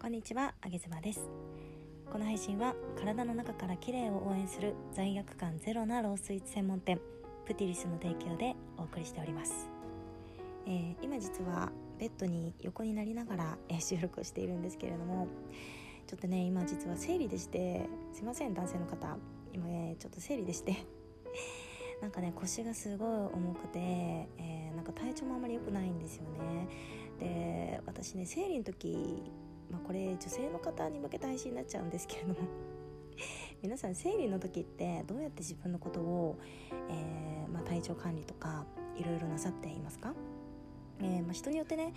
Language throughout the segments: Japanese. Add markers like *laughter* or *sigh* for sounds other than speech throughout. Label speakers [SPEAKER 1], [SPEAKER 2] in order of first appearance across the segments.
[SPEAKER 1] こんにちは、あげずまです。この配信は体の中から綺麗を応援する罪悪感ゼロなロースイーツ専門店プティリスの提供でお送りしております、えー、今実はベッドに横になりながら、えー、収録をしているんですけれどもちょっとね今実は生理でしてすいません男性の方。今ねちょっと生理でして。*laughs* なんかね腰がすごい重くて、えー、なんか体調もあまり良くないんですよね。で私ね生理の時、まあ、これ女性の方に向けた配信になっちゃうんですけれども。*laughs* 皆さん生理の時ってどうやって自分のことを、えー、まあ、体調管理とかいろいろなさっていますか、えー、まあ、人によってね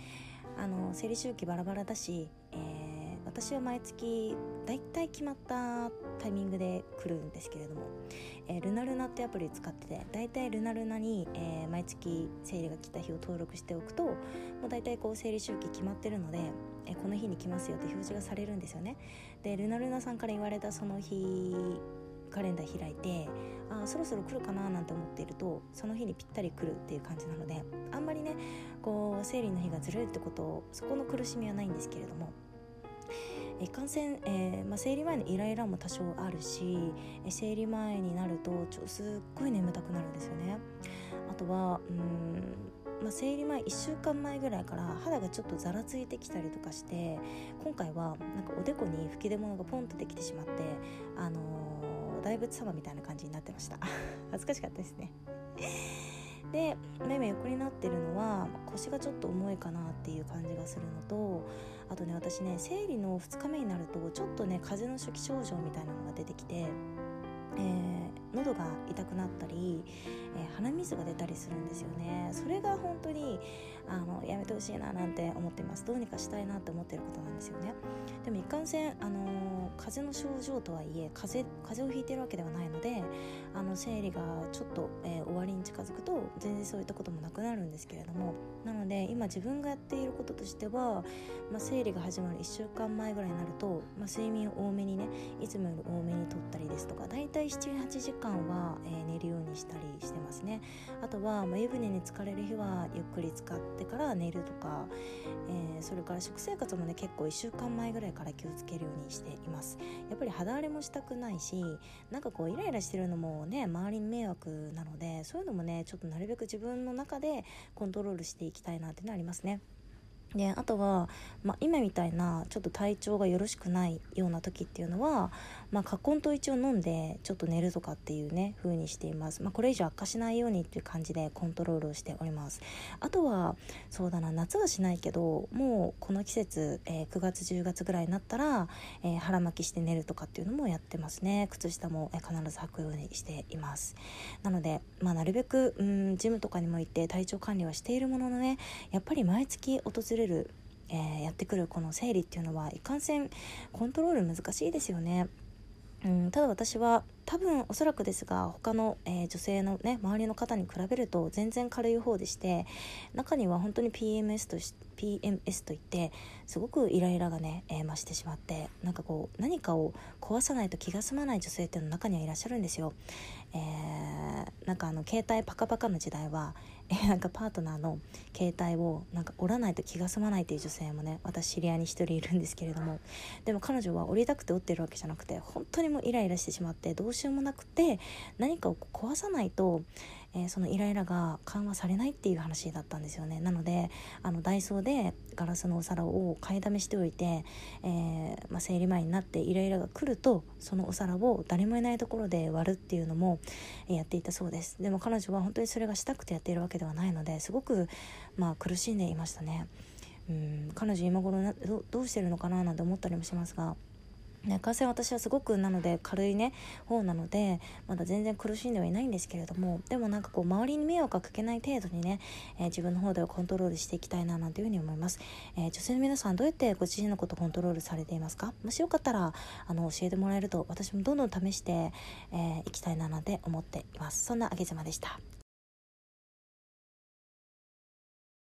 [SPEAKER 1] あの生理周期バラバラだし、えー私は毎月だいたい決まったタイミングで来るんですけれども、えー、ルナルナってアプリ使っててだいたいルナルナに、えー、毎月生理が来た日を登録しておくともうだいたいこう生理周期決まってるので、えー、この日に来ますよって表示がされるんですよね。でルナルナさんから言われたその日カレンダー開いてあそろそろ来るかななんて思っているとその日にぴったり来るっていう感じなのであんまりねこう生理の日がずれるってことそこの苦しみはないんですけれどもいかんせん、えーまあ、生理前のイライラも多少あるし生理前になるとちょすっごい眠たくなるんですよね。あとはうん、まあ、生理前1週間前ぐらいから肌がちょっとざらついてきたりとかして今回はなんかおでこに吹き出物がポンとできてしまってあのー、大仏様みたいな感じになってました。*laughs* 恥ずかしかったですね。でめめ横になってるのは腰がちょっと重いかなっていう感じがするのとあとね私ね生理の2日目になるとちょっとね風邪の初期症状みたいなのが出てきて、えー、喉が痛くなったり、えー、鼻水が出たりするんですよね。それが本当にあのやめてほしいななんて思ってます。どうにかしたいなって思ってることなんですよね。でも一貫性あの風邪の症状とはいえ風邪風邪をひいてるわけではないのであの生理がちょっと、えー、終わりに近づくと全然そういったこともなくなるんですけれども。なので今自分がやっていることとしては、まあ、生理が始まる1週間前ぐらいになると、まあ、睡眠を多めにねいつもより多めにとったりですとかだいたい78時間は、えー、寝るようにしたりしてますねあとは、まあ、湯船に浸かれる日はゆっくり使ってから寝るとか、えー、それから食生活もね結構1週間前ぐらいから気をつけるようにしていますやっぱり肌荒れもしたくないしなんかこうイライラしてるのもね周りに迷惑なのでそういうのもねちょっとなるべく自分の中でコントロールしていきたいなっていうのはありますね。であとは、まあ、今みたいなちょっと体調がよろしくないような時っていうのは、まあ、カコンと一応飲んでちょっと寝るとかっていうね風にしています、まあ、これ以上悪化しないようにっていう感じでコントロールをしております。あとはそうだな夏はしないけどもうこの季節、えー、9月10月ぐらいになったら、えー、腹巻きして寝るとかっていうのもやってますね。靴下も、えー、必ず履くようにしています。なので、まあ、なるべくうんジムとかにも行って体調管理はしているもののねやっぱり毎月訪れるれる、えー、やってくるこの生理っていうのはいかんせんコントロール難しいですよね。うん、ただ私は多分おそらくですが他の、えー、女性のね周りの方に比べると全然軽い方でして中には本当に PMS とし PMS といってすごくイライラがね、えー、増してしまってなんかこう何かを壊さないと気が済まない女性っていうの中にはいらっしゃるんですよ。えー、なんかあの携帯パカパカの時代は *laughs* えなんかパートナーの携帯をなんか折らないと気が済まないっていう女性もね私知り合いに1人いるんですけれどもでも彼女は折りたくて折ってるわけじゃなくて本当にもうイライラしてしまってどうしようもなくて何かを壊さないとえー、そのイライラが緩和されないっていう話だったんですよね。なのであのダイソーでガラスのお皿を買いだめしておいて、えー、まあ、生理前になってイライラが来るとそのお皿を誰もいないところで割るっていうのも、やっていたそうです。でも彼女は本当にそれがしたくてやっているわけではないのですごく、まあ、苦しんでいましたね。うん彼女今頃などうしてるのかななんて思ったりもしますがね、感染私はすごくなので軽いね方なのでまだ全然苦しんではいないんですけれどもでもなんかこう周りに迷惑がかけない程度にね、えー、自分の方ではコントロールしていきたいななんていうふうに思います、えー、女性の皆さんどうやってご自身のことコントロールされていますか？もしよかったらあの教えてもらえると私もどんどん試してい、えー、きたいななんて思っています。そんなあげ妻でした。